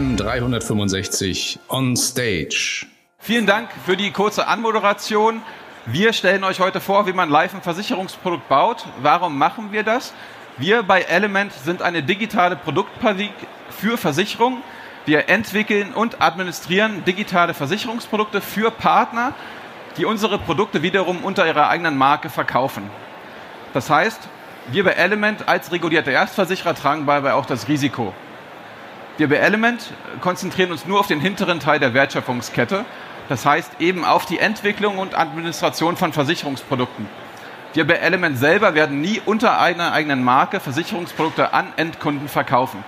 AM 365 on Stage. Vielen Dank für die kurze Anmoderation. Wir stellen euch heute vor, wie man live ein Versicherungsprodukt baut. Warum machen wir das? Wir bei Element sind eine digitale Produktfabrik für Versicherungen. Wir entwickeln und administrieren digitale Versicherungsprodukte für Partner, die unsere Produkte wiederum unter ihrer eigenen Marke verkaufen. Das heißt, wir bei Element als regulierter Erstversicherer tragen dabei auch das Risiko. Wir bei Element konzentrieren uns nur auf den hinteren Teil der Wertschöpfungskette, das heißt eben auf die Entwicklung und Administration von Versicherungsprodukten. Wir bei Element selber werden nie unter einer eigenen Marke Versicherungsprodukte an Endkunden verkaufen.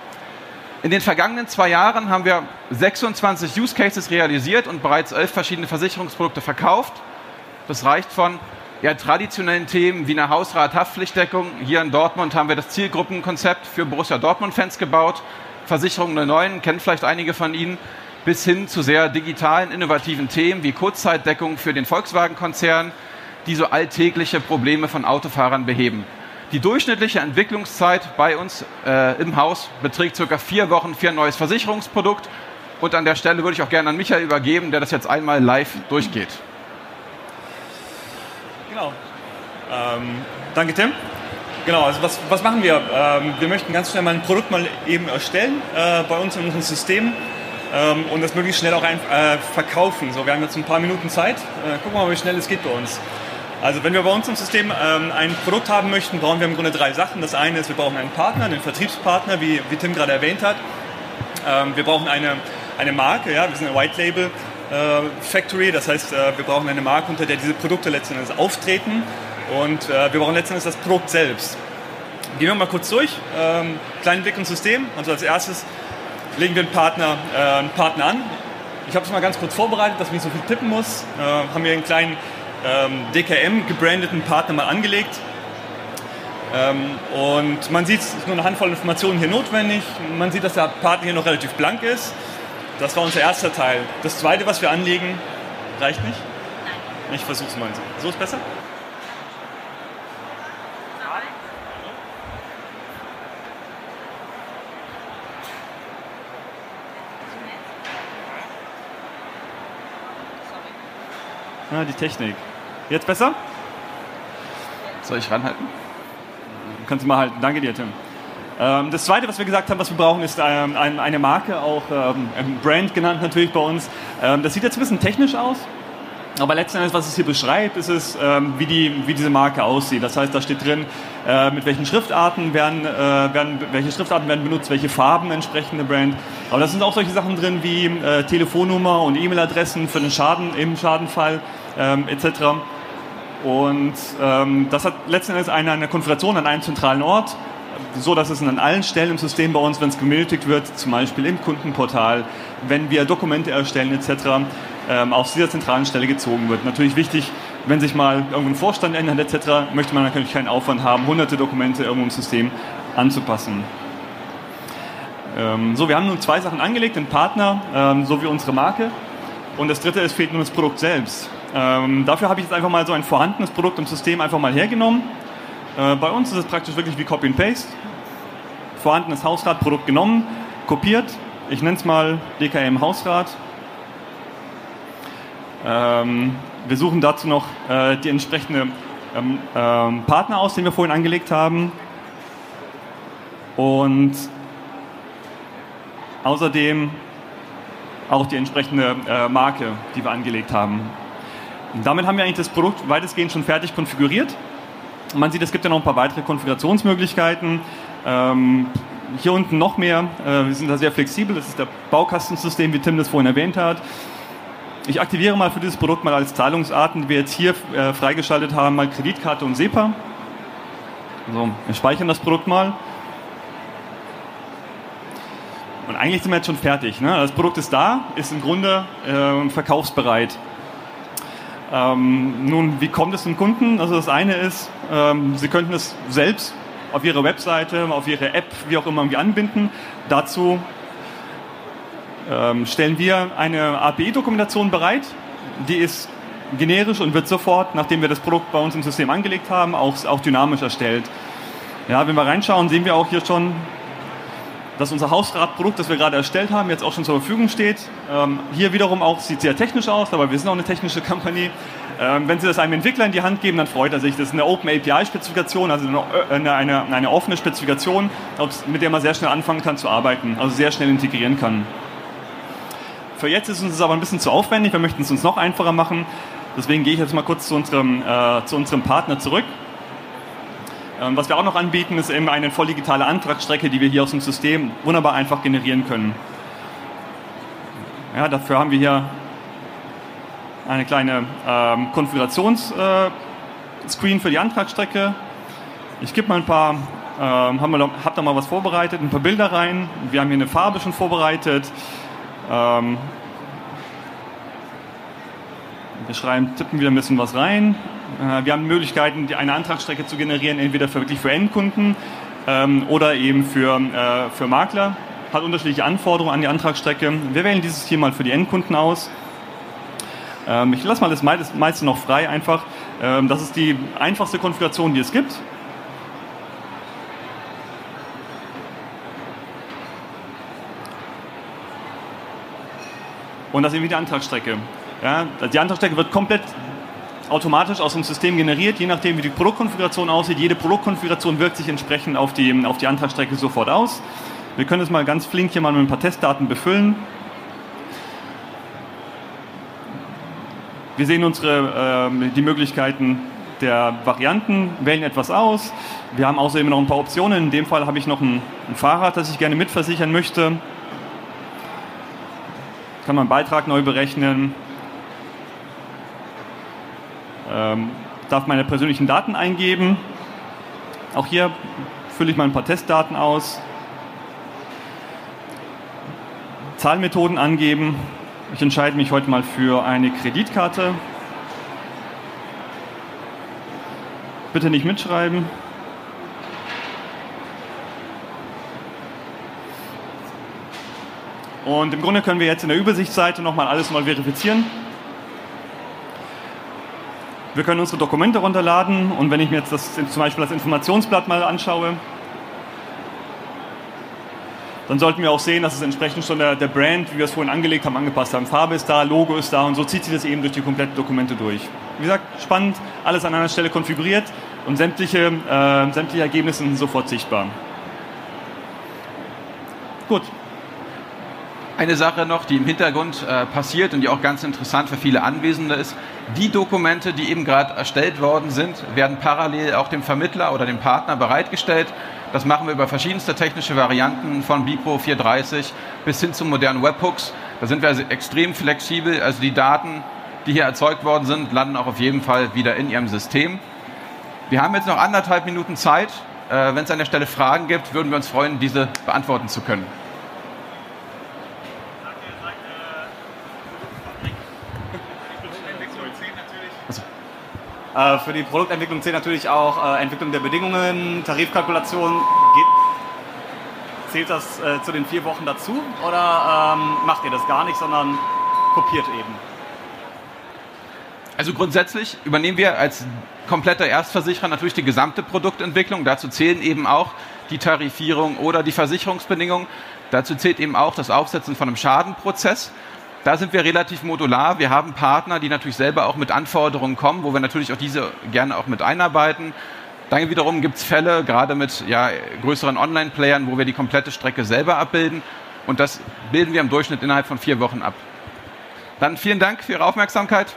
In den vergangenen zwei Jahren haben wir 26 Use Cases realisiert und bereits elf verschiedene Versicherungsprodukte verkauft. Das reicht von ja, traditionellen Themen wie eine Hausrat-Haftpflichtdeckung. Hier in Dortmund haben wir das Zielgruppenkonzept für Borussia Dortmund-Fans gebaut. Versicherung 09, kennt vielleicht einige von Ihnen, bis hin zu sehr digitalen, innovativen Themen wie Kurzzeitdeckung für den Volkswagen-Konzern, die so alltägliche Probleme von Autofahrern beheben. Die durchschnittliche Entwicklungszeit bei uns äh, im Haus beträgt circa vier Wochen für ein neues Versicherungsprodukt. Und an der Stelle würde ich auch gerne an Michael übergeben, der das jetzt einmal live durchgeht. Genau. Ähm, danke, Tim. Genau, also was, was machen wir? Ähm, wir möchten ganz schnell mal ein Produkt mal eben erstellen äh, bei uns in unserem System ähm, und das möglichst schnell auch ein, äh, verkaufen. So, wir haben jetzt ein paar Minuten Zeit. Äh, gucken wir mal, wie schnell es geht bei uns. Also wenn wir bei uns im System ähm, ein Produkt haben möchten, brauchen wir im Grunde drei Sachen. Das eine ist, wir brauchen einen Partner, einen Vertriebspartner, wie, wie Tim gerade erwähnt hat. Ähm, wir brauchen eine, eine Marke, ja, wir sind ein White Label äh, Factory. Das heißt, äh, wir brauchen eine Marke, unter der diese Produkte letztendlich auftreten. Und äh, wir brauchen letztendlich das Produkt selbst. Gehen wir mal kurz durch. Ähm, kleinen Blick ins System. Also als erstes legen wir einen Partner, äh, einen Partner an. Ich habe es mal ganz kurz vorbereitet, dass man nicht so viel tippen muss. Äh, haben wir einen kleinen ähm, DKM gebrandeten Partner mal angelegt. Ähm, und man sieht, es ist nur eine Handvoll Informationen hier notwendig. Man sieht, dass der Partner hier noch relativ blank ist. Das war unser erster Teil. Das zweite, was wir anlegen, reicht nicht? Nein. Ich versuche es mal. So ist besser? Ah, die Technik. Jetzt besser? Soll ich ranhalten? Kannst du mal halten. Danke dir, Tim. Ähm, das zweite, was wir gesagt haben, was wir brauchen, ist ähm, eine Marke, auch ähm, Brand genannt natürlich bei uns. das sieht jetzt ein bisschen technisch aus. Aber letzten Endes, was es hier beschreibt, ist es, wie, die, wie diese Marke aussieht. Das heißt, da steht drin, äh, mit welchen Schriftarten werden, äh, werden, welche Schriftarten werden benutzt, welche Farben entsprechende Brand. Aber da sind auch solche Sachen drin wie äh, Telefonnummer und E-Mail-Adressen für den Schaden im Schadenfall etc. Und ähm, das hat letzten Endes eine, eine Konfiguration an einem zentralen Ort so dass es an allen Stellen im System bei uns, wenn es gemeldet wird, zum Beispiel im Kundenportal, wenn wir Dokumente erstellen etc., ähm, auf dieser zentralen Stelle gezogen wird. Natürlich wichtig, wenn sich mal irgendwo ein Vorstand ändert etc., möchte man natürlich keinen Aufwand haben, hunderte Dokumente irgendwo im System anzupassen. Ähm, so, wir haben nun zwei Sachen angelegt, den Partner ähm, sowie unsere Marke. Und das dritte ist, fehlt nun das Produkt selbst. Ähm, dafür habe ich jetzt einfach mal so ein vorhandenes Produkt im System einfach mal hergenommen äh, bei uns ist es praktisch wirklich wie Copy and Paste. Vorhandenes Hausratprodukt genommen, kopiert. Ich nenne es mal DKM Hausrat. Ähm, wir suchen dazu noch äh, die entsprechende ähm, ähm, Partner aus, den wir vorhin angelegt haben. Und außerdem auch die entsprechende äh, Marke, die wir angelegt haben. Damit haben wir eigentlich das Produkt weitestgehend schon fertig konfiguriert. Man sieht, es gibt ja noch ein paar weitere Konfigurationsmöglichkeiten. Ähm, hier unten noch mehr. Äh, wir sind da sehr flexibel. Das ist der Baukastensystem, wie Tim das vorhin erwähnt hat. Ich aktiviere mal für dieses Produkt mal als Zahlungsarten, die wir jetzt hier äh, freigeschaltet haben, mal Kreditkarte und SEPA. So, wir speichern das Produkt mal. Und eigentlich sind wir jetzt schon fertig. Ne? Das Produkt ist da, ist im Grunde äh, verkaufsbereit. Ähm, nun, wie kommt es zum Kunden? Also das eine ist, ähm, Sie könnten es selbst auf Ihre Webseite, auf Ihre App, wie auch immer, irgendwie anbinden. Dazu ähm, stellen wir eine API-Dokumentation bereit. Die ist generisch und wird sofort, nachdem wir das Produkt bei uns im System angelegt haben, auch, auch dynamisch erstellt. Ja, wenn wir reinschauen, sehen wir auch hier schon dass unser Hausratprodukt, das wir gerade erstellt haben, jetzt auch schon zur Verfügung steht. Ähm, hier wiederum auch sieht sehr technisch aus, aber wir sind auch eine technische Company. Ähm, wenn Sie das einem Entwickler in die Hand geben, dann freut er sich. Das ist eine Open API-Spezifikation, also eine, eine, eine, offene Spezifikation, mit der man sehr schnell anfangen kann zu arbeiten, also sehr schnell integrieren kann. Für jetzt ist uns das aber ein bisschen zu aufwendig, wir möchten es uns noch einfacher machen. Deswegen gehe ich jetzt mal kurz zu unserem, äh, zu unserem Partner zurück. Ähm, was wir auch noch anbieten, ist eben eine voll digitale Antragsstrecke, die wir hier aus dem System wunderbar einfach generieren können. Ja, dafür haben wir hier eine kleine ähm, Konfigurationsscreen äh, für die Antragsstrecke. Ich gebe mal ein paar, ähm, habe da mal was vorbereitet, ein paar Bilder rein. Wir haben hier eine Farbe schon vorbereitet. Ähm, wir schreiben, tippen wieder ein bisschen was rein. Äh, wir haben Möglichkeiten, eine Antragsstrecke zu generieren, entweder für, wirklich für Endkunden ähm, oder eben für, äh, für Makler. Hat unterschiedliche Anforderungen an die Antragsstrecke. Wir wählen dieses hier mal für die Endkunden aus. Ähm, ich lasse mal das meiste noch frei einfach. Ähm, das ist die einfachste Konfiguration, die es gibt. Und das ist eben die Antragsstrecke. Ja, die Antragsstrecke wird komplett automatisch aus dem System generiert, je nachdem wie die Produktkonfiguration aussieht. Jede Produktkonfiguration wirkt sich entsprechend auf die, auf die Antragsstrecke sofort aus. Wir können es mal ganz flink hier mal mit ein paar Testdaten befüllen. Wir sehen unsere, äh, die Möglichkeiten der Varianten, wählen etwas aus. Wir haben außerdem noch ein paar Optionen. In dem Fall habe ich noch ein, ein Fahrrad, das ich gerne mitversichern möchte. Kann man Beitrag neu berechnen. Ähm, darf meine persönlichen Daten eingeben. Auch hier fülle ich mal ein paar Testdaten aus. Zahlmethoden angeben. Ich entscheide mich heute mal für eine Kreditkarte. Bitte nicht mitschreiben. Und im Grunde können wir jetzt in der Übersichtsseite nochmal alles mal verifizieren. Wir können unsere Dokumente runterladen und wenn ich mir jetzt das, zum Beispiel das Informationsblatt mal anschaue, dann sollten wir auch sehen, dass es entsprechend schon der, der, Brand, wie wir es vorhin angelegt haben, angepasst haben. Farbe ist da, Logo ist da und so zieht sich das eben durch die kompletten Dokumente durch. Wie gesagt, spannend, alles an einer Stelle konfiguriert und sämtliche, äh, sämtliche Ergebnisse sind sofort sichtbar. Gut, eine Sache noch, die im Hintergrund äh, passiert und die auch ganz interessant für viele Anwesende ist. Die Dokumente, die eben gerade erstellt worden sind, werden parallel auch dem Vermittler oder dem Partner bereitgestellt. Das machen wir über verschiedenste technische Varianten von Bipro 430 bis hin zu modernen Webhooks. Da sind wir also extrem flexibel. Also die Daten, die hier erzeugt worden sind, landen auch auf jeden Fall wieder in Ihrem System. Wir haben jetzt noch anderthalb Minuten Zeit. Äh, Wenn es an der Stelle Fragen gibt, würden wir uns freuen, diese beantworten zu können. Äh, für die Produktentwicklung zählt natürlich auch äh, Entwicklung der Bedingungen, Tarifkalkulation. Geht, zählt das äh, zu den vier Wochen dazu oder ähm, macht ihr das gar nicht, sondern kopiert eben? Also grundsätzlich übernehmen wir als kompletter Erstversicherer natürlich die gesamte Produktentwicklung. Dazu zählen eben auch die Tarifierung oder die Versicherungsbedingungen. Dazu zählt eben auch das Aufsetzen von einem Schadenprozess. Da sind wir relativ modular. Wir haben Partner, die natürlich selber auch mit Anforderungen kommen, wo wir natürlich auch diese gerne auch mit einarbeiten. Dann wiederum gibt es Fälle, gerade mit ja, größeren Online-Playern, wo wir die komplette Strecke selber abbilden. Und das bilden wir im Durchschnitt innerhalb von vier Wochen ab. Dann vielen Dank für Ihre Aufmerksamkeit.